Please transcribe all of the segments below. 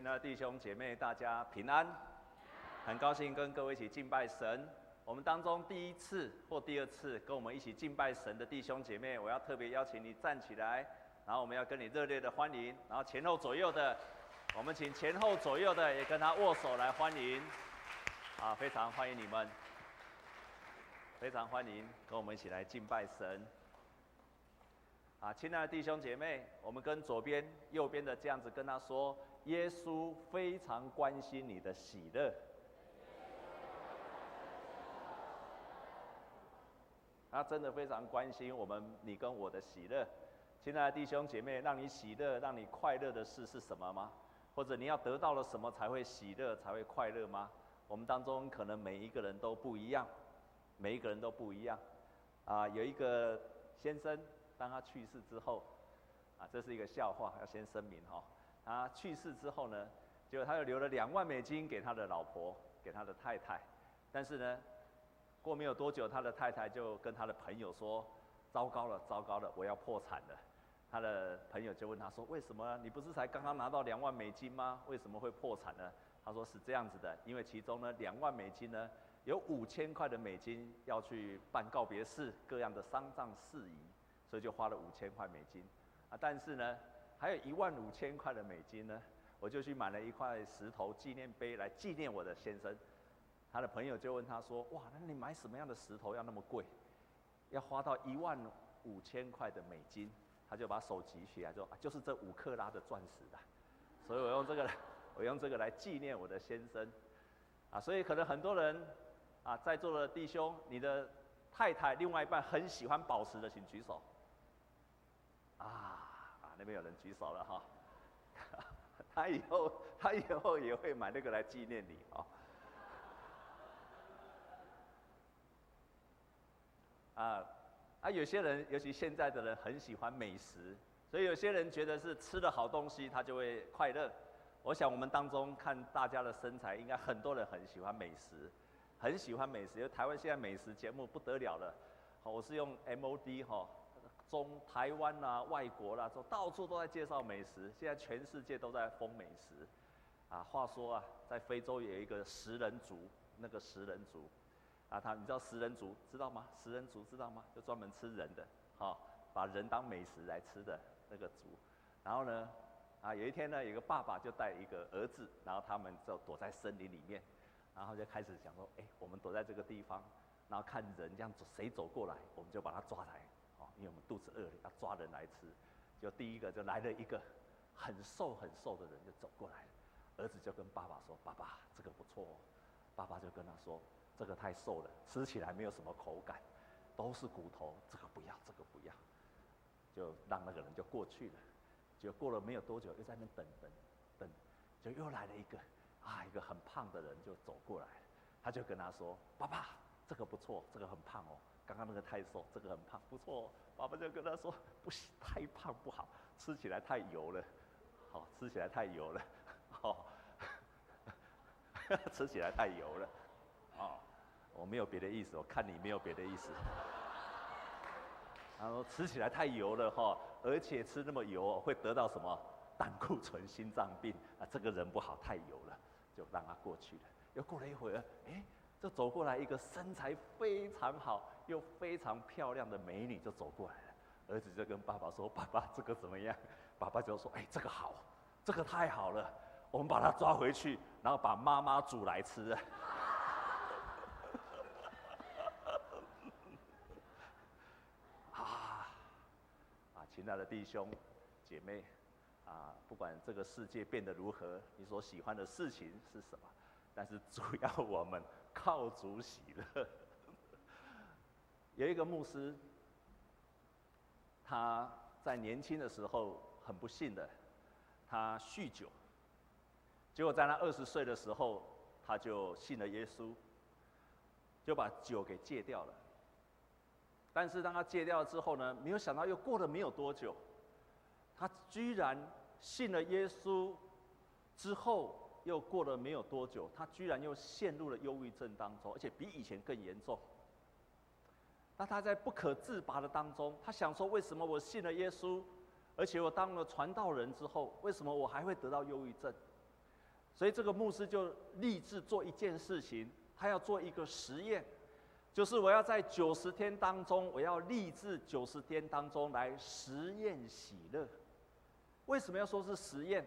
亲爱的弟兄姐妹，大家平安，很高兴跟各位一起敬拜神。我们当中第一次或第二次跟我们一起敬拜神的弟兄姐妹，我要特别邀请你站起来，然后我们要跟你热烈的欢迎，然后前后左右的，我们请前后左右的也跟他握手来欢迎，啊，非常欢迎你们，非常欢迎跟我们一起来敬拜神。啊，亲爱的弟兄姐妹，我们跟左边、右边的这样子跟他说：耶稣非常关心你的喜乐，他真的非常关心我们你跟我的喜乐。亲爱的弟兄姐妹，让你喜乐、让你快乐的事是什么吗？或者你要得到了什么才会喜乐、才会快乐吗？我们当中可能每一个人都不一样，每一个人都不一样。啊，有一个先生。当他去世之后，啊，这是一个笑话，要先声明哈。他去世之后呢，结果他又留了两万美金给他的老婆，给他的太太。但是呢，过没有多久，他的太太就跟他的朋友说：“糟糕了，糟糕了，我要破产了。”他的朋友就问他说：“为什么？你不是才刚刚拿到两万美金吗？为什么会破产呢？”他说：“是这样子的，因为其中呢，两万美金呢，有五千块的美金要去办告别式，各样的丧葬事宜。”所以就花了五千块美金，啊，但是呢，还有一万五千块的美金呢，我就去买了一块石头纪念碑来纪念我的先生。他的朋友就问他说：“哇，那你买什么样的石头要那么贵？要花到一万五千块的美金？”他就把手举起来说：“啊，就是这五克拉的钻石的。”所以我用这个，我用这个来纪念我的先生。啊，所以可能很多人，啊，在座的弟兄，你的太太另外一半很喜欢宝石的，请举手。那边有人举手了哈，他以后他以后也会买那个来纪念你哦。啊啊，有些人，尤其现在的人很喜欢美食，所以有些人觉得是吃了好东西他就会快乐。我想我们当中看大家的身材，应该很多人很喜欢美食，很喜欢美食，因为台湾现在美食节目不得了了。好，我是用 MOD 哈。中台湾啊，外国啦、啊，说到处都在介绍美食。现在全世界都在疯美食，啊，话说啊，在非洲有一个食人族，那个食人族，啊，他你知道食人族知道吗？食人族知道吗？就专门吃人的，哈、把人当美食来吃的那个族。然后呢，啊，有一天呢，有个爸爸就带一个儿子，然后他们就躲在森林里面，然后就开始想说，哎，我们躲在这个地方，然后看人这样走，谁走过来，我们就把他抓来。因为我们肚子饿了，要抓人来吃，就第一个就来了一个很瘦很瘦的人就走过来，儿子就跟爸爸说：“爸爸，这个不错哦。”爸爸就跟他说：“这个太瘦了，吃起来没有什么口感，都是骨头，这个不要，这个不要。”就让那个人就过去了，就过了没有多久，又在那等等等，就又来了一个啊，一个很胖的人就走过来，他就跟他说：“爸爸，这个不错，这个很胖哦。”刚刚那个太瘦，这个很胖，不错。爸爸就跟他说：“不行，太胖不好，吃起来太油了。好，吃起来太油了。好，吃起来太油了。哦，我没有别的意思，我看你没有别的意思。他说吃起来太油了哈，而且吃那么油会得到什么胆固醇、心脏病啊，这个人不好，太油了，就让他过去了。又过了一会儿，哎。就走过来一个身材非常好又非常漂亮的美女，就走过来了。儿子就跟爸爸说：“爸爸，这个怎么样？”爸爸就说：“哎，这个好，这个太好了，我们把它抓回去，然后把妈妈煮来吃。” 啊啊，亲爱的弟兄姐妹啊，不管这个世界变得如何，你所喜欢的事情是什么？但是主要我们。靠主喜乐。有一个牧师，他在年轻的时候很不幸的，他酗酒，结果在他二十岁的时候，他就信了耶稣，就把酒给戒掉了。但是当他戒掉了之后呢，没有想到又过了没有多久，他居然信了耶稣之后。又过了没有多久，他居然又陷入了忧郁症当中，而且比以前更严重。那他在不可自拔的当中，他想说：为什么我信了耶稣，而且我当了传道人之后，为什么我还会得到忧郁症？所以这个牧师就立志做一件事情，他要做一个实验，就是我要在九十天当中，我要立志九十天当中来实验喜乐。为什么要说是实验？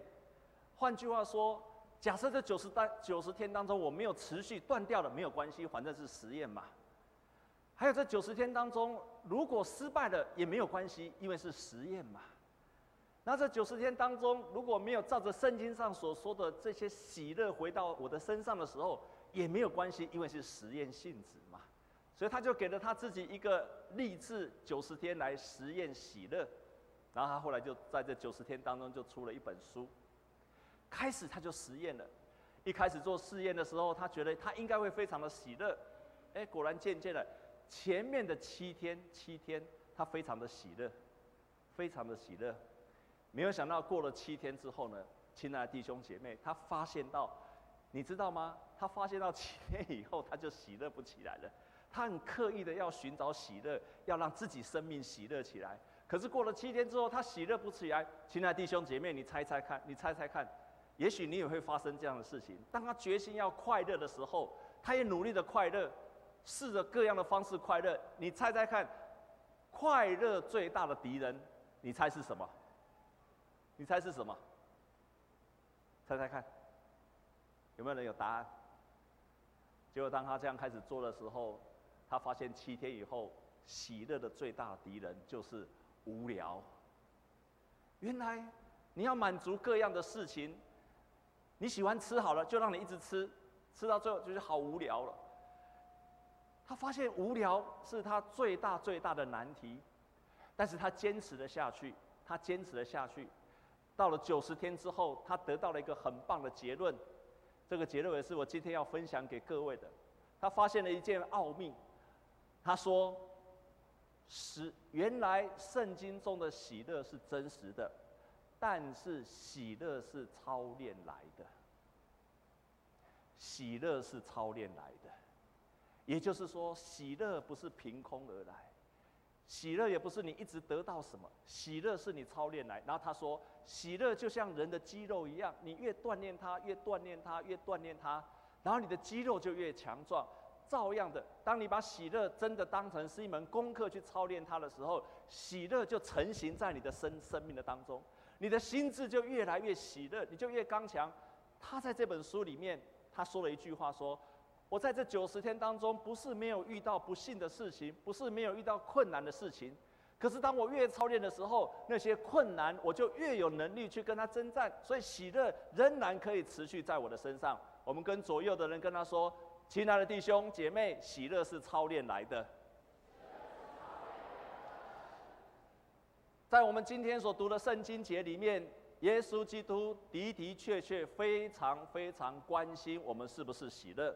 换句话说，假设这九十单九十天当中我没有持续断掉了，没有关系，反正是实验嘛。还有这九十天当中，如果失败了也没有关系，因为是实验嘛。那这九十天当中，如果没有照着圣经上所说的这些喜乐回到我的身上的时候，也没有关系，因为是实验性质嘛。所以他就给了他自己一个立志九十天来实验喜乐，然后他后来就在这九十天当中就出了一本书。开始他就实验了，一开始做试验的时候，他觉得他应该会非常的喜乐，哎，果然渐渐的，前面的七天七天他非常的喜乐，非常的喜乐。没有想到过了七天之后呢，亲爱的弟兄姐妹，他发现到，你知道吗？他发现到七天以后，他就喜乐不起来了。他很刻意的要寻找喜乐，要让自己生命喜乐起来。可是过了七天之后，他喜乐不起来。亲爱的弟兄姐妹，你猜猜看，你猜猜看，也许你也会发生这样的事情。当他决心要快乐的时候，他也努力的快乐，试着各样的方式快乐。你猜猜看，快乐最大的敌人，你猜是什么？你猜是什么？猜猜看，有没有人有答案？结果当他这样开始做的时候，他发现七天以后，喜乐的最大敌人就是无聊。原来你要满足各样的事情，你喜欢吃好了，就让你一直吃，吃到最后就是好无聊了。他发现无聊是他最大最大的难题，但是他坚持了下去，他坚持了下去。到了九十天之后，他得到了一个很棒的结论。这个结论也是我今天要分享给各位的。他发现了一件奥秘。他说：“是原来圣经中的喜乐是真实的，但是喜乐是操练来的。喜乐是操练来的，也就是说，喜乐不是凭空而来。”喜乐也不是你一直得到什么，喜乐是你操练来。然后他说，喜乐就像人的肌肉一样，你越锻炼它，越锻炼它，越锻炼它，然后你的肌肉就越强壮。照样的，当你把喜乐真的当成是一门功课去操练它的时候，喜乐就成型在你的生生命的当中，你的心智就越来越喜乐，你就越刚强。他在这本书里面，他说了一句话说。我在这九十天当中，不是没有遇到不幸的事情，不是没有遇到困难的事情。可是当我越操练的时候，那些困难我就越有能力去跟他征战，所以喜乐仍然可以持续在我的身上。我们跟左右的人跟他说：“亲爱的弟兄姐妹，喜乐是操练来的。”在我们今天所读的圣经节里面，耶稣基督的的确确非常非常关心我们是不是喜乐。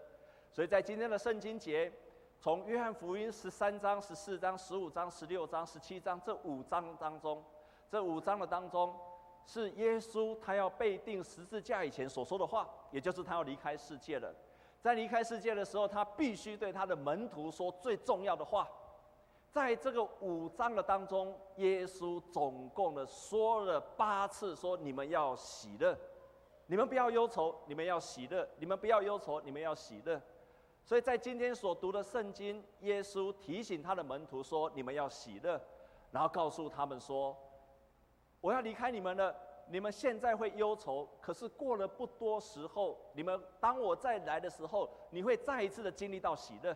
所以在今天的圣经节，从约翰福音十三章、十四章、十五章、十六章、十七章这五章当中，这五章的当中，是耶稣他要被钉十字架以前所说的话，也就是他要离开世界了。在离开世界的时候，他必须对他的门徒说最重要的话。在这个五章的当中，耶稣总共的说了八次，说你们要喜乐，你们不要忧愁，你们要喜乐，你们不要忧愁，你们要喜乐。所以在今天所读的圣经，耶稣提醒他的门徒说：“你们要喜乐。”然后告诉他们说：“我要离开你们了，你们现在会忧愁，可是过了不多时候，你们当我再来的时候，你会再一次的经历到喜乐。”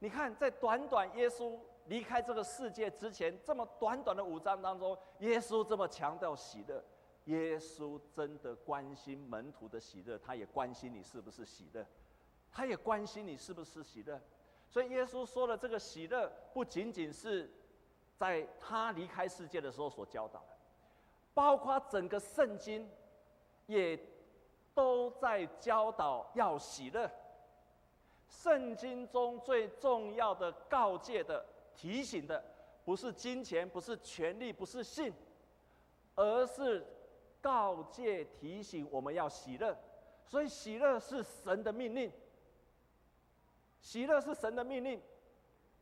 你看，在短短耶稣离开这个世界之前，这么短短的五章当中，耶稣这么强调喜乐。耶稣真的关心门徒的喜乐，他也关心你是不是喜乐。他也关心你是不是喜乐，所以耶稣说的这个喜乐，不仅仅是在他离开世界的时候所教导的，包括整个圣经，也都在教导要喜乐。圣经中最重要的告诫的、提醒的，不是金钱，不是权力，不是性，而是告诫提醒我们要喜乐。所以喜乐是神的命令。喜乐是神的命令，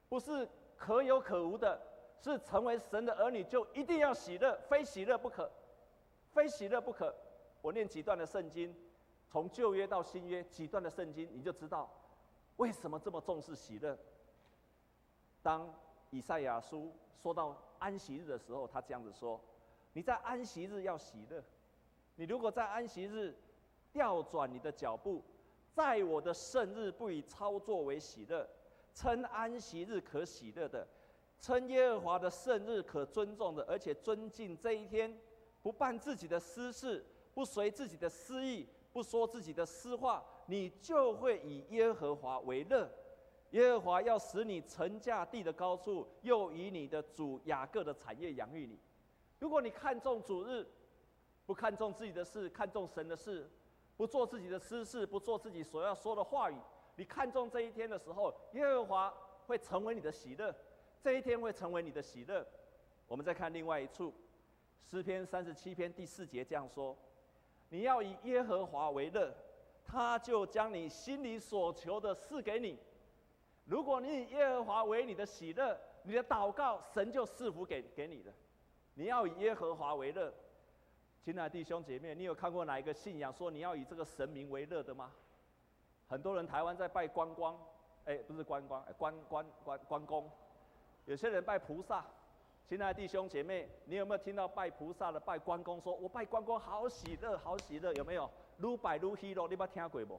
不是可有可无的，是成为神的儿女就一定要喜乐，非喜乐不可，非喜乐不可。我念几段的圣经，从旧约到新约几段的圣经，你就知道为什么这么重视喜乐。当以赛亚书说到安息日的时候，他这样子说：“你在安息日要喜乐。你如果在安息日调转你的脚步，在我的圣日不以操作为喜乐，称安息日可喜乐的，称耶和华的圣日可尊重的，而且尊敬这一天，不办自己的私事，不随自己的私意，不说自己的私话，你就会以耶和华为乐。”耶和华要使你乘驾地的高处，又以你的主雅各的产业养育你。如果你看重主日，不看重自己的事，看重神的事，不做自己的私事，不做自己所要说的话语，你看中这一天的时候，耶和华会成为你的喜乐，这一天会成为你的喜乐。我们再看另外一处，诗篇三十七篇第四节这样说：你要以耶和华为乐，他就将你心里所求的赐给你。如果你以耶和华为你的喜乐，你的祷告神就赐福给给你的。你要以耶和华为乐，亲爱的弟兄姐妹，你有看过哪一个信仰说你要以这个神明为乐的吗？很多人台湾在拜关公，哎，不是关公，关关关关公。有些人拜菩萨，亲爱的弟兄姐妹，你有没有听到拜菩萨的拜关公说，我拜关公好喜乐，好喜乐，有没有？愈拜愈喜乐，你捌听过不？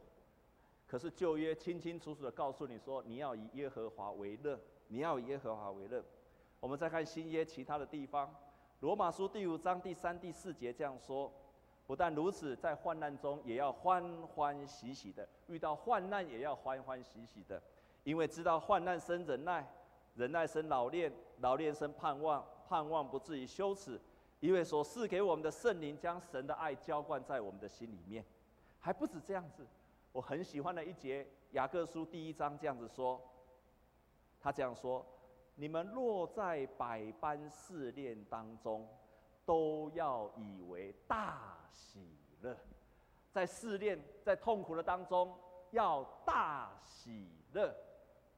可是旧约清清楚楚的告诉你说，你要以耶和华为乐，你要以耶和华为乐。我们再看新约其他的地方，罗马书第五章第三、第四节这样说：不但如此，在患难中也要欢欢喜喜的；遇到患难也要欢欢喜喜的，因为知道患难生忍耐，忍耐生老练，老练生盼望，盼望不至于羞耻，因为所赐给我们的圣灵将神的爱浇灌在我们的心里面。还不止这样子。我很喜欢的一节，雅各书第一章这样子说，他这样说：你们若在百般试炼当中，都要以为大喜乐。在试炼、在痛苦的当中，要大喜乐。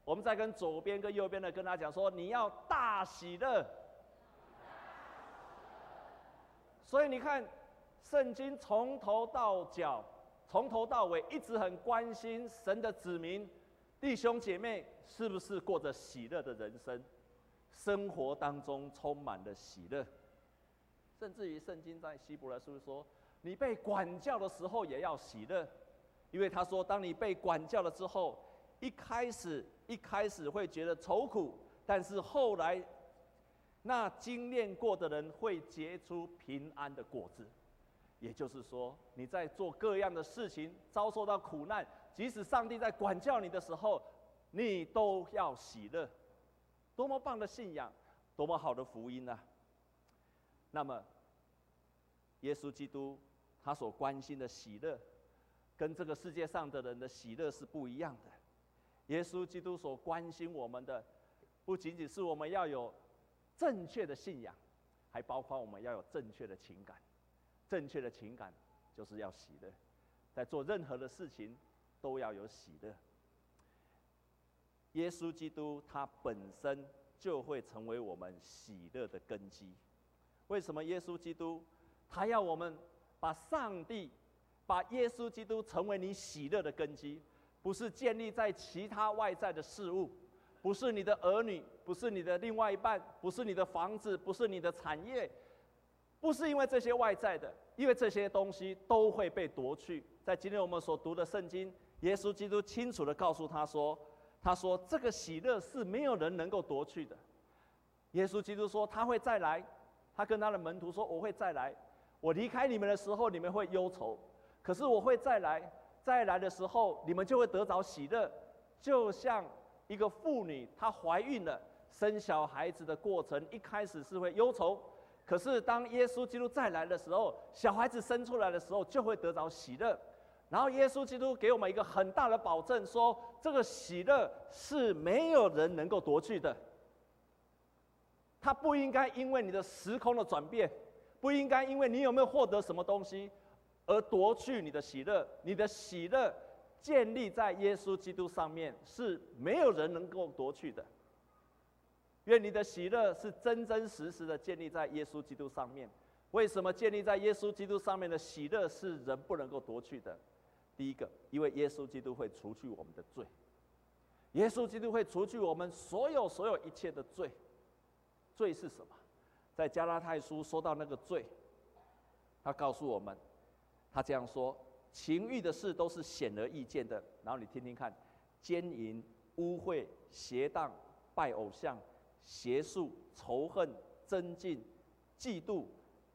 我们在跟左边跟右边的跟他讲说，你要大喜乐。所以你看，圣经从头到脚。从头到尾一直很关心神的子民、弟兄姐妹是不是过着喜乐的人生，生活当中充满了喜乐。甚至于圣经在希伯来书说，你被管教的时候也要喜乐，因为他说，当你被管教了之后，一开始一开始会觉得愁苦，但是后来那经验过的人会结出平安的果子。也就是说，你在做各样的事情，遭受到苦难，即使上帝在管教你的时候，你都要喜乐。多么棒的信仰，多么好的福音啊！那么，耶稣基督他所关心的喜乐，跟这个世界上的人的喜乐是不一样的。耶稣基督所关心我们的，不仅仅是我们要有正确的信仰，还包括我们要有正确的情感。正确的情感就是要喜乐，在做任何的事情都要有喜乐。耶稣基督他本身就会成为我们喜乐的根基。为什么耶稣基督他要我们把上帝、把耶稣基督成为你喜乐的根基？不是建立在其他外在的事物，不是你的儿女，不是你的另外一半，不是你的房子，不是你的产业。不是因为这些外在的，因为这些东西都会被夺去。在今天我们所读的圣经，耶稣基督清楚地告诉他说：“他说这个喜乐是没有人能够夺去的。”耶稣基督说他会再来，他跟他的门徒说：“我会再来。我离开你们的时候，你们会忧愁；可是我会再来，再来的时候，你们就会得着喜乐。就像一个妇女，她怀孕了，生小孩子的过程，一开始是会忧愁。”可是，当耶稣基督再来的时候，小孩子生出来的时候，就会得着喜乐。然后，耶稣基督给我们一个很大的保证，说这个喜乐是没有人能够夺去的。他不应该因为你的时空的转变，不应该因为你有没有获得什么东西，而夺去你的喜乐。你的喜乐建立在耶稣基督上面，是没有人能够夺去的。愿你的喜乐是真真实实的建立在耶稣基督上面。为什么建立在耶稣基督上面的喜乐是人不能够夺去的？第一个，因为耶稣基督会除去我们的罪。耶稣基督会除去我们所有所有一切的罪。罪是什么？在加拉太书说到那个罪，他告诉我们，他这样说：情欲的事都是显而易见的。然后你听听看，奸淫、污秽、邪荡、拜偶像、邪术、仇恨、争竞、嫉妒、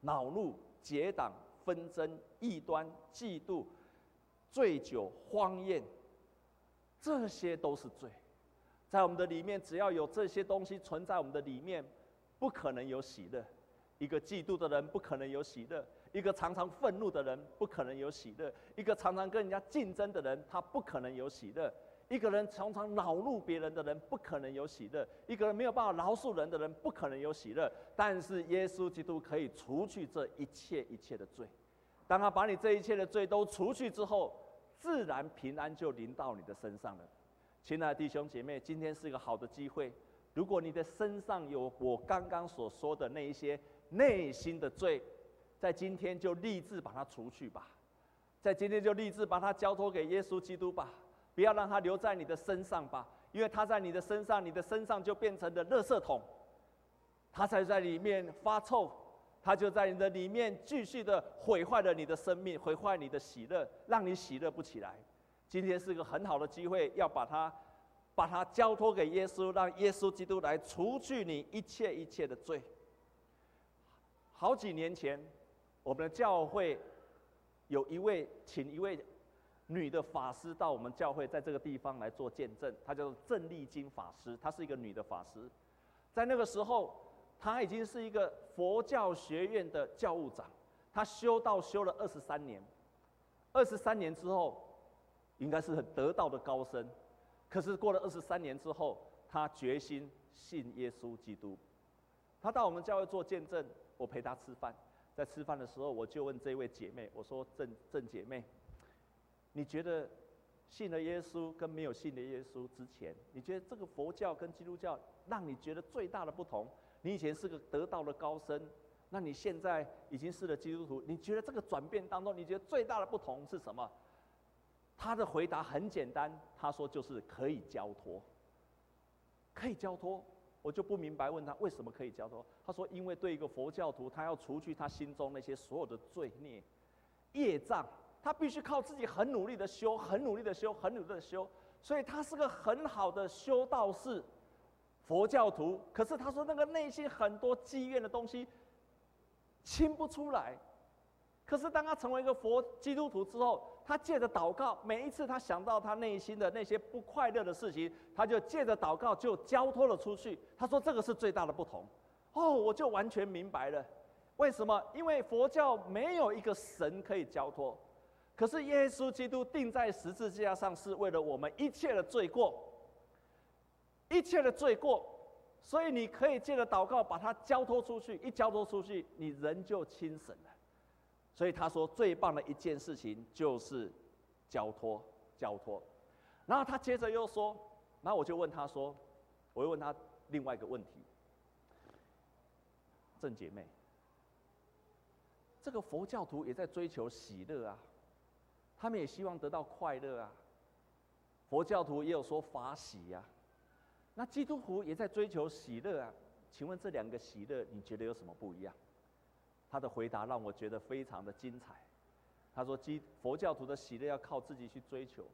恼怒、结党、纷争、异端、嫉妒、醉酒、荒宴。这些都是罪，在我们的里面，只要有这些东西存在我们的里面，不可能有喜乐。一个嫉妒的人不可能有喜乐，一个常常愤怒的人不可能有喜乐，一个常常跟人家竞争的人他不可能有喜乐，一个人常常恼怒别人的人不可能有喜乐，一个人没有办法饶恕人的人不可能有喜乐。但是耶稣基督可以除去这一切一切的罪，当他把你这一切的罪都除去之后。自然平安就临到你的身上了，亲爱的弟兄姐妹，今天是一个好的机会。如果你的身上有我刚刚所说的那一些内心的罪，在今天就立志把它除去吧，在今天就立志把它交托给耶稣基督吧，不要让它留在你的身上吧，因为它在你的身上，你的身上就变成了垃圾桶，它才在里面发臭。他就在你的里面继续的毁坏了你的生命，毁坏你的喜乐，让你喜乐不起来。今天是一个很好的机会，要把它，把它交托给耶稣，让耶稣基督来除去你一切一切的罪。好几年前，我们的教会有一位请一位女的法师到我们教会，在这个地方来做见证，她叫做郑丽金法师，她是一个女的法师，在那个时候。他已经是一个佛教学院的教务长，他修道修了二十三年，二十三年之后，应该是很得道的高僧。可是过了二十三年之后，他决心信耶稣基督。他到我们教会做见证，我陪他吃饭。在吃饭的时候，我就问这位姐妹，我说：“郑郑姐妹，你觉得信了耶稣跟没有信了耶稣之前，你觉得这个佛教跟基督教让你觉得最大的不同？”你以前是个得道的高僧，那你现在已经是了基督徒，你觉得这个转变当中，你觉得最大的不同是什么？他的回答很简单，他说就是可以交托，可以交托。我就不明白，问他为什么可以交托？他说，因为对一个佛教徒，他要除去他心中那些所有的罪孽、业障，他必须靠自己很努力的修，很努力的修，很努力的修，所以他是个很好的修道士。佛教徒，可是他说那个内心很多积怨的东西清不出来。可是当他成为一个佛基督徒之后，他借着祷告，每一次他想到他内心的那些不快乐的事情，他就借着祷告就交托了出去。他说这个是最大的不同。哦，我就完全明白了，为什么？因为佛教没有一个神可以交托，可是耶稣基督钉在十字架上是为了我们一切的罪过。一切的罪过，所以你可以借着祷告把它交托出去，一交托出去，你人就轻省了。所以他说最棒的一件事情就是交托，交托。然后他接着又说，然后我就问他说，我又问他另外一个问题，正姐妹，这个佛教徒也在追求喜乐啊，他们也希望得到快乐啊，佛教徒也有说法喜呀。那基督徒也在追求喜乐啊？请问这两个喜乐，你觉得有什么不一样？他的回答让我觉得非常的精彩。他说基佛教徒的喜乐要靠自己去追求，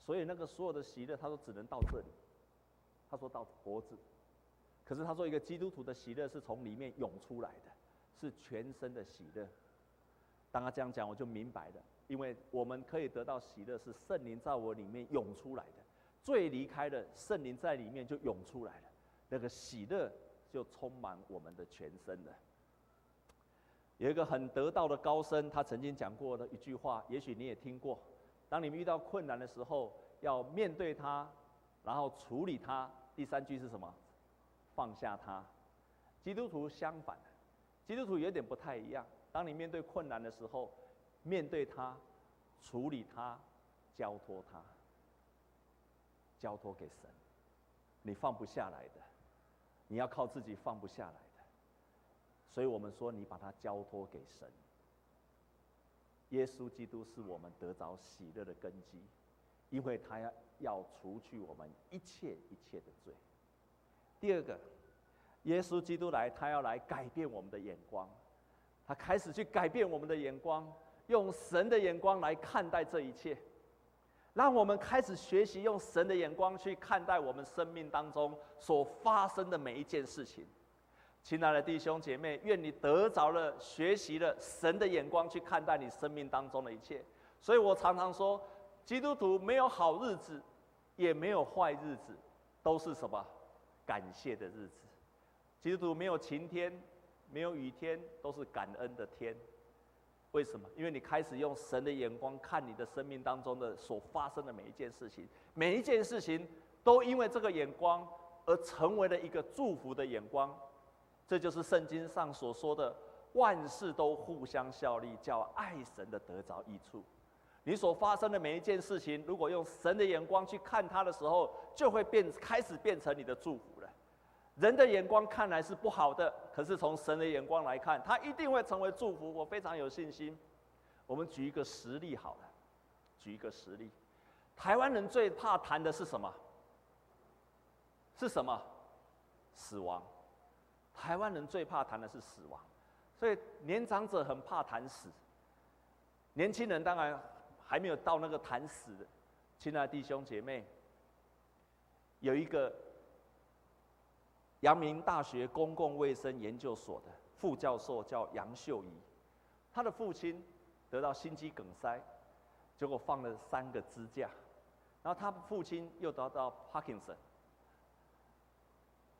所以那个所有的喜乐，他说只能到这里。他说到脖子，可是他说一个基督徒的喜乐是从里面涌出来的，是全身的喜乐。当他这样讲，我就明白了，因为我们可以得到喜乐，是圣灵在我里面涌出来的。罪离开了，圣灵在里面就涌出来了，那个喜乐就充满我们的全身了。有一个很得道的高僧，他曾经讲过的一句话，也许你也听过：当你们遇到困难的时候，要面对它，然后处理它。第三句是什么？放下它。基督徒相反，基督徒有点不太一样。当你面对困难的时候，面对它，处理它，交托它。交托给神，你放不下来的，你要靠自己放不下来的，所以我们说你把它交托给神。耶稣基督是我们得着喜乐的根基，因为他要要除去我们一切一切的罪。第二个，耶稣基督来，他要来改变我们的眼光，他开始去改变我们的眼光，用神的眼光来看待这一切，让我们开始学习用神的眼光去看待我们生命当中所发生的每一件事情。亲爱的弟兄姐妹，愿你得着了学习了神的眼光去看待你生命当中的一切。所以我常常说，基督徒没有好日子，也没有坏日子，都是什么？感谢的日子。基督徒没有晴天，没有雨天，都是感恩的天。为什么？因为你开始用神的眼光看你的生命当中的所发生的每一件事情，每一件事情都因为这个眼光而成为了一个祝福的眼光。这就是圣经上所说的，万事都互相效力，叫爱神的得着益处。你所发生的每一件事情，如果用神的眼光去看它的时候，就会变，开始变成你的祝福。人的眼光看来是不好的，可是从神的眼光来看，它一定会成为祝福。我非常有信心。我们举一个实例好了，举一个实例。台湾人最怕谈的是什么？是什么？死亡。台湾人最怕谈的是死亡，所以年长者很怕谈死，年轻人当然还没有到那个谈死的。亲爱的弟兄姐妹，有一个阳明大学公共卫生研究所的副教授叫杨秀仪，他的父亲得到心肌梗塞，结果放了三个支架，然后他父亲又得到帕金森。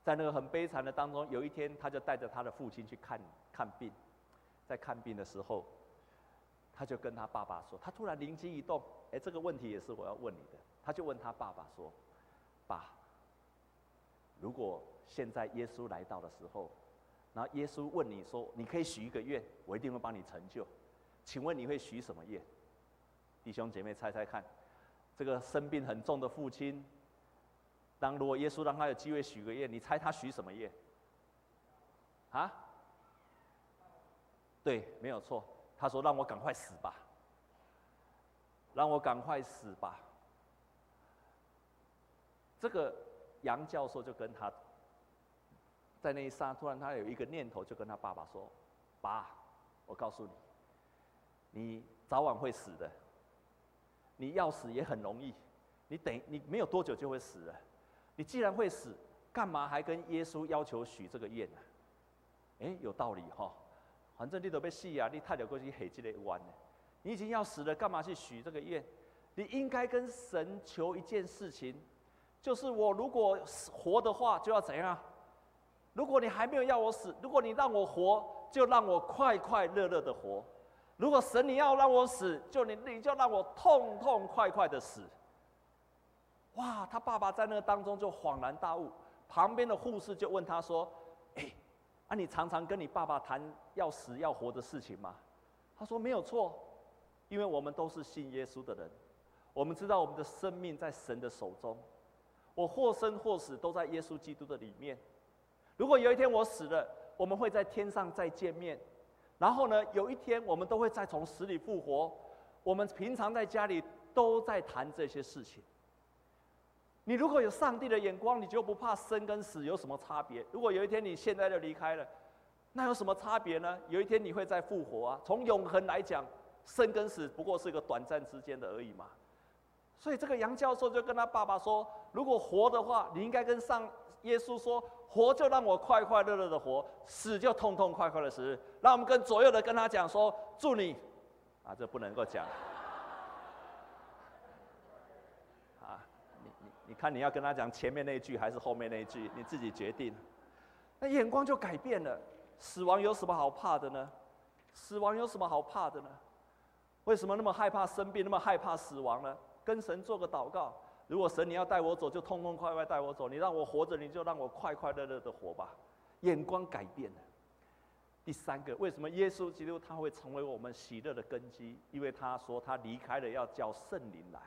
在那个很悲惨的当中，有一天，他就带着他的父亲去看看病，在看病的时候，他就跟他爸爸说，他突然灵机一动，哎，这个问题也是我要问你的，他就问他爸爸说：“爸，如果现在耶稣来到的时候，然后耶稣问你说，你可以许一个愿，我一定会帮你成就，请问你会许什么愿？”弟兄姐妹猜猜看，这个生病很重的父亲。当如果耶稣让他有机会许个愿，你猜他许什么愿？啊？对，没有错。他说：“让我赶快死吧，让我赶快死吧。”这个杨教授就跟他，在那一刹，突然他有一个念头，就跟他爸爸说：“爸，我告诉你，你早晚会死的。你要死也很容易，你等你没有多久就会死了。”你既然会死，干嘛还跟耶稣要求许这个愿呢？哎，有道理哈、反正你都被戏啊，你太了过去黑这类弯呢。你已经要死了，干嘛去许这个愿？你应该跟神求一件事情，就是我如果活的话，就要怎样？如果你还没有要我死，如果你让我活，就让我快快乐乐的活；如果神你要让我死，就你你就让我痛痛快快的死。哇！他爸爸在那个当中就恍然大悟，旁边的护士就问他说：“哎，啊，你常常跟你爸爸谈要死要活的事情吗？”他说：“没有错，因为我们都是信耶稣的人，我们知道我们的生命在神的手中，我或生或死都在耶稣基督的里面。如果有一天我死了，我们会在天上再见面，然后呢，有一天我们都会再从死里复活。我们平常在家里都在谈这些事情。”你如果有上帝的眼光，你就不怕生跟死有什么差别？如果有一天你现在就离开了，那有什么差别呢？有一天你会再复活啊！从永恒来讲，生跟死不过是一个短暂之间的而已嘛。所以这个杨教授就跟他爸爸说：如果活的话，你应该跟上耶稣说，活就让我快快乐乐的活，死就痛痛快快的死。让我们跟左右的跟他讲说：祝你，啊，这不能够讲。啊，你你你看，你要跟他讲前面那一句还是后面那一句，你自己决定。那眼光就改变了。死亡有什么好怕的呢？死亡有什么好怕的呢？为什么那么害怕生病，那么害怕死亡呢？跟神做个祷告。如果神你要带我走，就痛痛快快带我走。你让我活着，你就让我快快乐乐的活吧。眼光改变了。第三个，为什么耶稣基督他会成为我们喜乐的根基？因为他说他离开了，要叫圣灵来。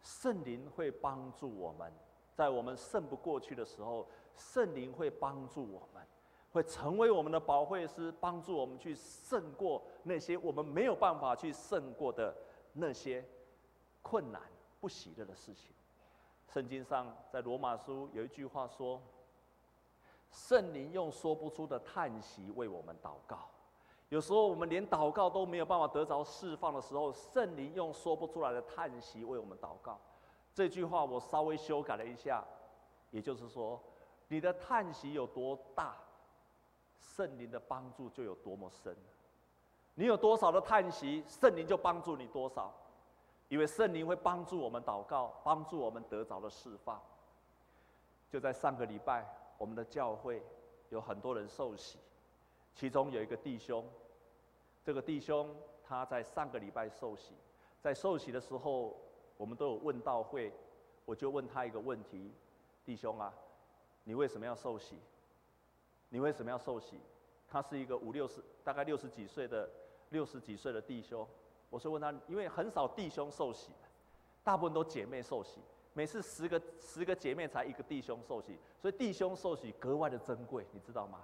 圣灵会帮助我们，在我们胜不过去的时候，圣灵会帮助我们，会成为我们的保惠师，帮助我们去胜过那些我们没有办法去胜过的那些困难、不喜乐的事情。圣经上在罗马书有一句话说：“圣灵用说不出的叹息为我们祷告。”有时候我们连祷告都没有办法得着释放的时候，圣灵用说不出来的叹息为我们祷告。这句话我稍微修改了一下，也就是说，你的叹息有多大，圣灵的帮助就有多么深。你有多少的叹息，圣灵就帮助你多少，因为圣灵会帮助我们祷告，帮助我们得着的释放。就在上个礼拜，我们的教会有很多人受洗，其中有一个弟兄。这个弟兄他在上个礼拜受洗，在受洗的时候，我们都有问道会，我就问他一个问题：弟兄啊，你为什么要受洗？你为什么要受洗？他是一个五六十，大概六十几岁的六十几岁的弟兄。我是问他，因为很少弟兄受洗，大部分都姐妹受洗，每次十个十个姐妹才一个弟兄受洗，所以弟兄受洗格外的珍贵，你知道吗？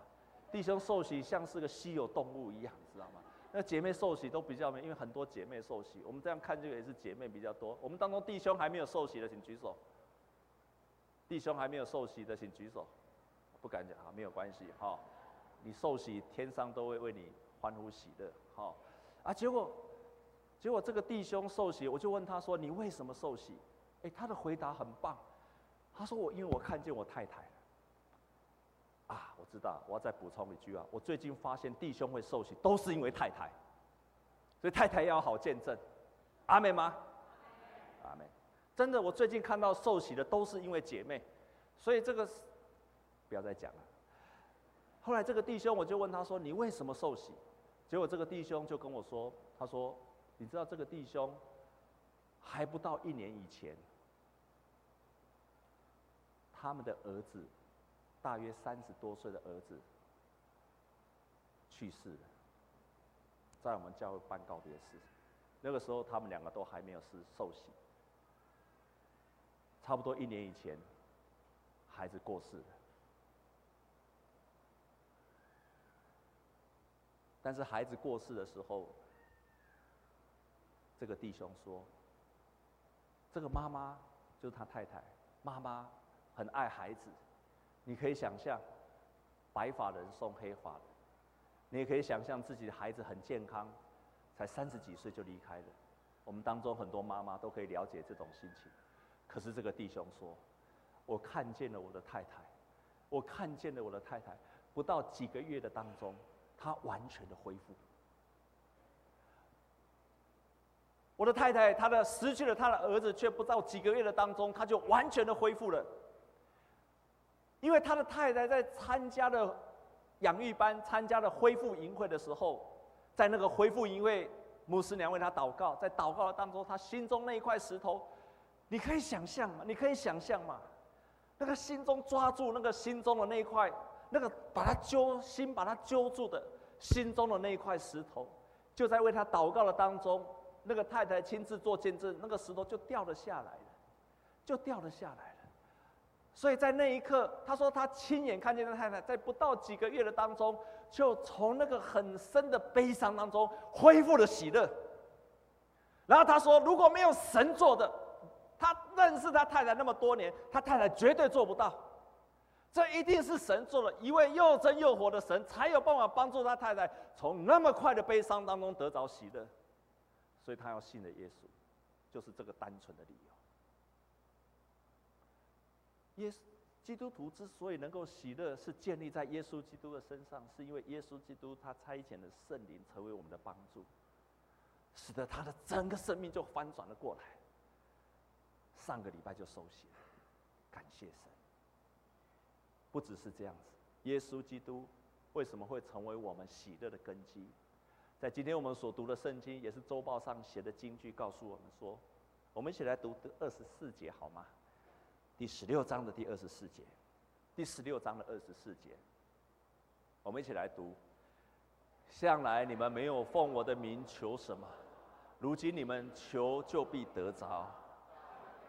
弟兄受洗像是个稀有动物一样，你知道吗？那姐妹受洗都比较没，因为很多姐妹受洗，我们这样看这个也是姐妹比较多。我们当中弟兄还没有受洗的，请举手。弟兄还没有受洗的，请举手。不敢讲啊，没有关系哈。你受洗，天上都会为你欢呼喜乐。好，啊，结果，结果这个弟兄受洗，我就问他说：“你为什么受洗？”哎，他的回答很棒。他说：“我因为我看见我太太了。”啊，我知道，我要再补充一句啊，我最近发现弟兄会受洗，都是因为太太，所以太太要好见证，阿妹吗？阿妹。真的，我最近看到受洗的都是因为姐妹，所以这个不要再讲了。后来这个弟兄，我就问他说：“你为什么受洗？”结果这个弟兄就跟我说：“他说，你知道这个弟兄还不到一年以前，他们的儿子。”大约三十多岁的儿子去世了，在我们教会办告别式。那个时候，他们两个都还没有是受洗。差不多一年以前，孩子过世了。但是孩子过世的时候，这个弟兄说：“这个妈妈就是他太太，妈妈很爱孩子。”你可以想象，白发人送黑发人，你也可以想象自己的孩子很健康，才三十几岁就离开了。我们当中很多妈妈都可以了解这种心情。可是这个弟兄说：“我看见了我的太太，我看见了我的太太，不到几个月的当中，她完全的恢复。我的太太，她的失去了她的儿子，却不到几个月的当中，她就完全的恢复了。”因为他的太太在参加了养育班、参加了恢复营会的时候，在那个恢复营会，牧师娘为他祷告，在祷告的当中，他心中那一块石头，你可以想象吗？你可以想象吗？那个心中抓住那个心中的那一块，那个把他揪心、把他揪住的心中的那一块石头，就在为他祷告的当中，那个太太亲自做见证，那个石头就掉了下来了，就掉了下来了。所以在那一刻，他说他亲眼看见他太太在不到几个月的当中，就从那个很深的悲伤当中恢复了喜乐。然后他说，如果没有神做的，他认识他太太那么多年，他太太绝对做不到。这一定是神做的，一位又真又活的神，才有办法帮助他太太从那么快的悲伤当中得着喜乐。所以他要信了耶稣，就是这个单纯的理由。耶稣基督徒之所以能够喜乐，是建立在耶稣基督的身上，是因为耶稣基督他差遣的圣灵成为我们的帮助，使得他的整个生命就翻转了过来。上个礼拜就收洗了，感谢神。不只是这样子，耶稣基督为什么会成为我们喜乐的根基？在今天我们所读的圣经，也是周报上写的金句，告诉我们说，我们一起来读第二十四节好吗？第十六章的第二十四节，第十六章的二十四节，我们一起来读。向来你们没有奉我的名求什么，如今你们求就必得着，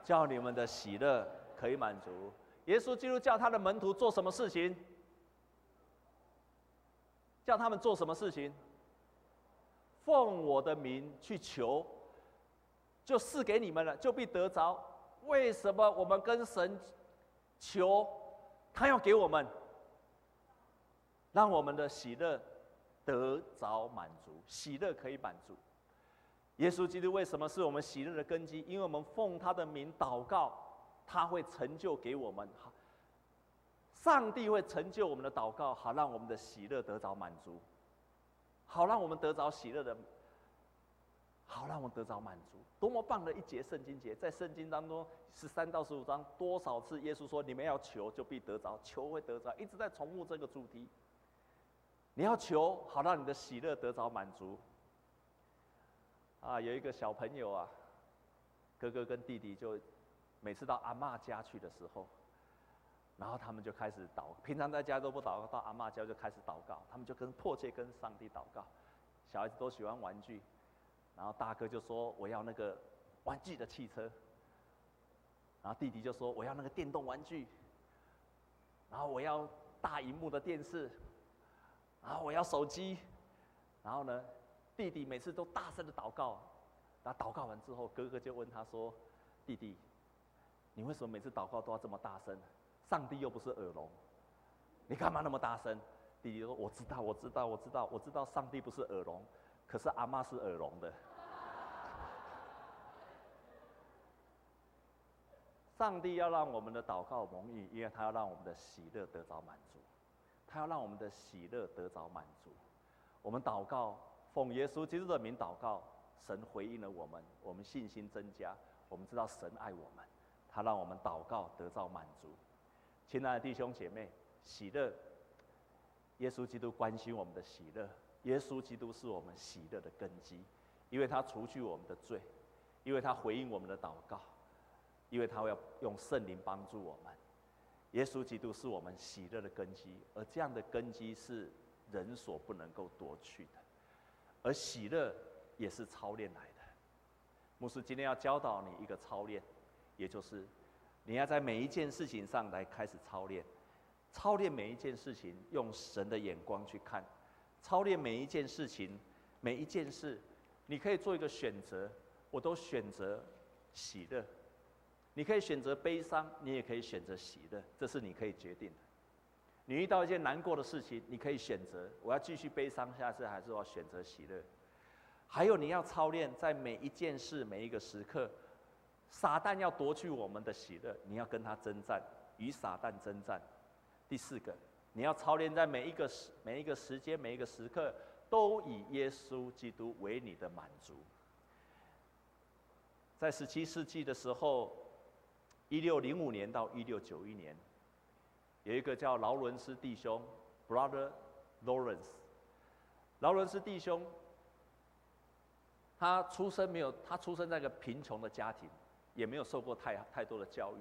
叫你们的喜乐可以满足。耶稣基督叫他的门徒做什么事情？叫他们做什么事情？奉我的名去求，就赐给你们了，就必得着。为什么我们跟神求，他要给我们，让我们的喜乐得着满足？喜乐可以满足。耶稣基督为什么是我们喜乐的根基？因为我们奉他的名祷告，他会成就给我们。上帝会成就我们的祷告，好让我们的喜乐得着满足。好，让我们得着喜乐的，好，让我们得着满足，多么棒的一节圣经节！在圣经当中，十三到十五章，多少次耶稣说：“你们要求，就必得着；求会得着。”一直在重复这个主题。你要求，好让你的喜乐得着满足。啊，有一个小朋友啊，哥哥跟弟弟就每次到阿嬷家去的时候，然后他们就开始祷，平常在家都不祷告，到阿嬷家就开始祷告。他们就跟迫切跟上帝祷告。小孩子都喜欢玩具，然后大哥就说：“我要那个玩具的汽车。”然后弟弟就说：“我要那个电动玩具。”然后我要大荧幕的电视，然后我要手机。然后呢，弟弟每次都大声的祷告。那祷告完之后，哥哥就问他说：“弟弟，你为什么每次祷告都要这么大声？”上帝又不是耳聋，你干嘛那么大声？弟弟说：“我知道，我知道，我知道，我知道，上帝不是耳聋，可是阿妈是耳聋的。”上帝要让我们的祷告蒙应，因为他要让我们的喜乐得着满足，他要让我们的喜乐得着满足。我们祷告，奉耶稣基督的名祷告，神回应了我们，我们信心增加，我们知道神爱我们，他让我们祷告得着满足。亲爱的弟兄姐妹，喜乐，耶稣基督关心我们的喜乐，耶稣基督是我们喜乐的根基，因为他除去我们的罪，因为他回应我们的祷告，因为他要用圣灵帮助我们。耶稣基督是我们喜乐的根基，而这样的根基是人所不能够夺去的，而喜乐也是操练来的。牧师今天要教导你一个操练，也就是。你要在每一件事情上来开始操练，操练每一件事情，用神的眼光去看，操练每一件事情，每一件事，你可以做一个选择，我都选择喜乐。你可以选择悲伤，你也可以选择喜乐，这是你可以决定的。你遇到一件难过的事情，你可以选择我要继续悲伤下次，还是要选择喜乐。还有你要操练在每一件事、每一个时刻。撒旦要夺去我们的喜乐，你要跟他征战，与撒旦征战。第四个，你要操练在每一个时、每一个时间、每一个时刻，都以耶稣基督为你的满足。在十七世纪的时候，一六零五年到一六九一年，有一个叫劳伦斯弟兄 （Brother Lawrence）。劳伦斯弟兄，他出生没有，他出生在一个贫穷的家庭。也没有受过太太多的教育，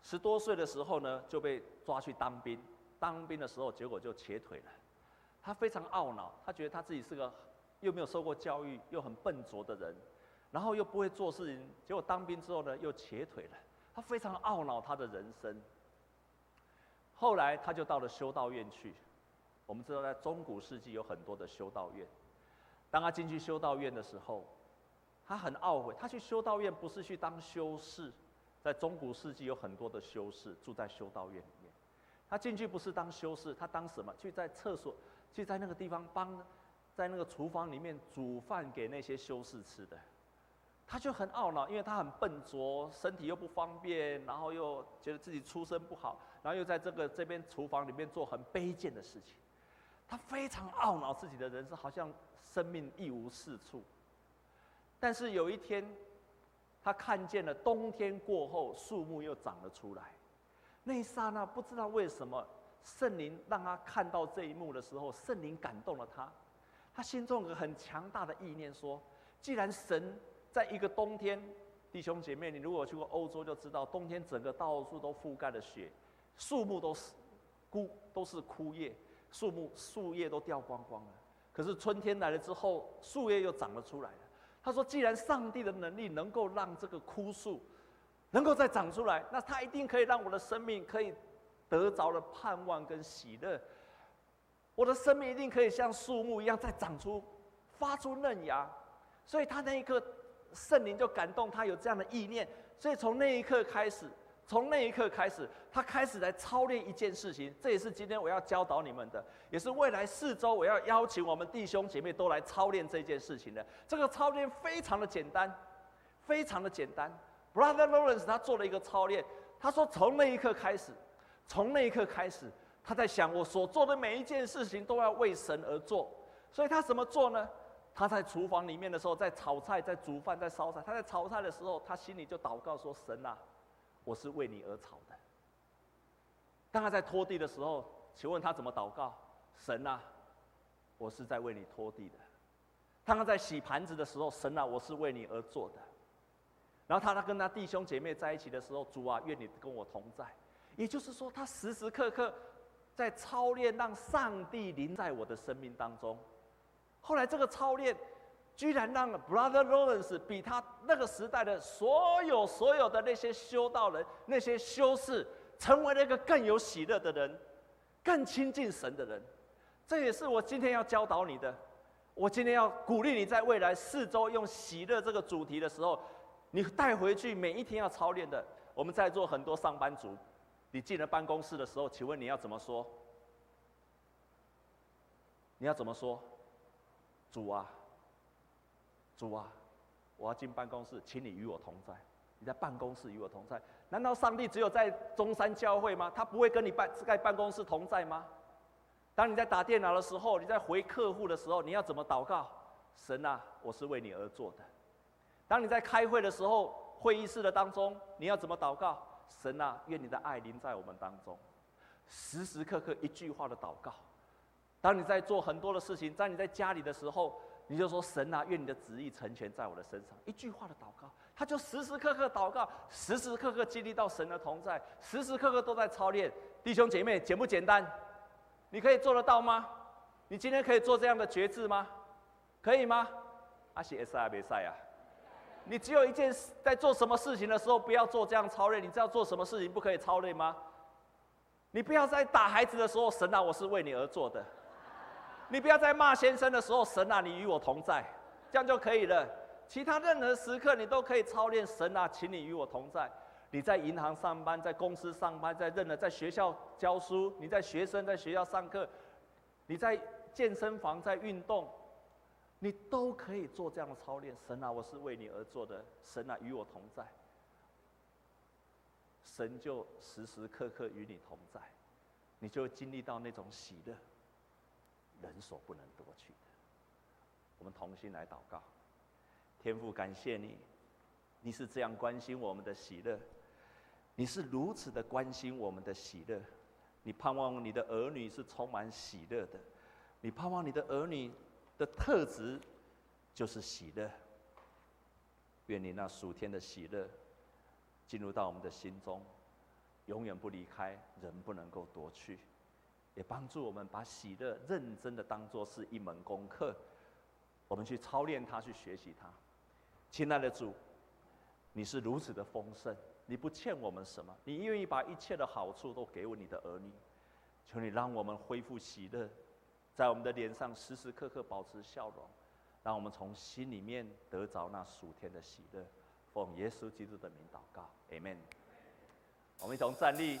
十多岁的时候呢，就被抓去当兵。当兵的时候，结果就瘸腿了。他非常懊恼，他觉得他自己是个又没有受过教育又很笨拙的人，然后又不会做事情，结果当兵之后呢，又瘸腿了。他非常懊恼他的人生。后来他就到了修道院去。我们知道，在中古世纪有很多的修道院。当他进去修道院的时候，他很懊悔，他去修道院不是去当修士，在中古世纪有很多的修士住在修道院里面。他进去不是当修士，他当什么？去在厕所，去在那个地方帮，在那个厨房里面煮饭给那些修士吃的。他就很懊恼，因为他很笨拙，身体又不方便，然后又觉得自己出身不好，然后又在这个这边厨房里面做很卑贱的事情。他非常懊恼自己的人生，好像生命一无是处。但是有一天，他看见了冬天过后树木又长了出来。那一刹那，不知道为什么，圣灵让他看到这一幕的时候，圣灵感动了他。他心中有个很强大的意念，说：既然神在一个冬天，弟兄姐妹，你如果去过欧洲就知道，冬天整个到处都覆盖了雪，树木都是枯，都是枯叶，树木树叶都掉光光了。可是春天来了之后，树叶又长了出来。他说：“既然上帝的能力能够让这个枯树能够再长出来，那他一定可以让我的生命可以得着了盼望跟喜乐。我的生命一定可以像树木一样再长出、发出嫩芽。所以他那一刻，圣灵就感动他有这样的意念。所以从那一刻开始，从那一刻开始，他开始来操练一件事情。这也是今天我要教导你们的，也是未来四周我要邀请我们弟兄姐妹都来操练这件事情的。这个操练非常的简单，非常的简单。Brother Lawrence 他做了一个操练，他说从那一刻开始，从那一刻开始，他在想我所做的每一件事情都要为神而做。所以他怎么做呢？他在厨房里面的时候，在炒菜、在煮饭、在烧菜。他在炒菜的时候，他心里就祷告说：“神啊，我是为你而炒的。”当他在拖地的时候，请问他怎么祷告？神啊，我是在为你拖地的。当他在洗盘子的时候，神啊，我是为你而做的。然后他他跟他弟兄姐妹在一起的时候，主啊，愿你跟我同在。也就是说，他时时刻刻在操练，让上帝临在我的生命当中。后来这个操练，居然让 Brother Lawrence 比他那个时代的所有所有的那些修道人、那些修士，成为了一个更有喜乐的人，更亲近神的人。这也是我今天要教导你的。我今天要鼓励你在未来四周用喜乐这个主题的时候。你带回去每一天要操练的，我们在座很多上班族，你进了办公室的时候，请问你要怎么说？你要怎么说？主啊，主啊，我要进办公室，请你与我同在。你在办公室与我同在，难道上帝只有在中山教会吗？他不会跟你办在办公室同在吗？当你在打电脑的时候，你在回客户的时候，你要怎么祷告？神啊，我是为你而做的。当你在开会的时候，会议室的当中，你要怎么祷告？神啊，愿你的爱临在我们当中，时时刻刻一句话的祷告。当你在做很多的事情，在你在家里的时候，你就说神啊，愿你的旨意成全在我的身上。一句话的祷告，他就时时刻刻祷告，时时刻刻经历到神的同在，时时刻刻都在操练。弟兄姐妹，简不简单？你可以做得到吗？你今天可以做这样的决志吗？可以吗？阿西 S 亚别赛啊！你只有一件事，在做什么事情的时候，不要做这样操练。你知道做什么事情不可以操练吗？你不要在打孩子的时候，神啊，我是为你而做的。你不要在骂先生的时候，神啊，你与我同在，这样就可以了。其他任何时刻，你都可以操练神啊，请你与我同在。你在银行上班，在公司上班，在任何在学校教书，你在学生在学校上课，你在健身房在运动。你都可以做这样的操练，神啊，我是为你而做的，神啊，与我同在，神就时时刻刻与你同在，你就经历到那种喜乐，人所不能夺去的。我们同心来祷告，天父感谢你，你是这样关心我们的喜乐，你是如此的关心我们的喜乐，你盼望你的儿女是充满喜乐的，你盼望你的儿女。的特质就是喜乐。愿你那属天的喜乐进入到我们的心中，永远不离开，人不能够夺去。也帮助我们把喜乐认真的当作是一门功课，我们去操练它，去学习它。亲爱的主，你是如此的丰盛，你不欠我们什么，你愿意把一切的好处都给我你的儿女。求你让我们恢复喜乐。在我们的脸上时时刻刻保持笑容，让我们从心里面得着那属天的喜乐。奉耶稣基督的名祷告，Amen。我们一同站立。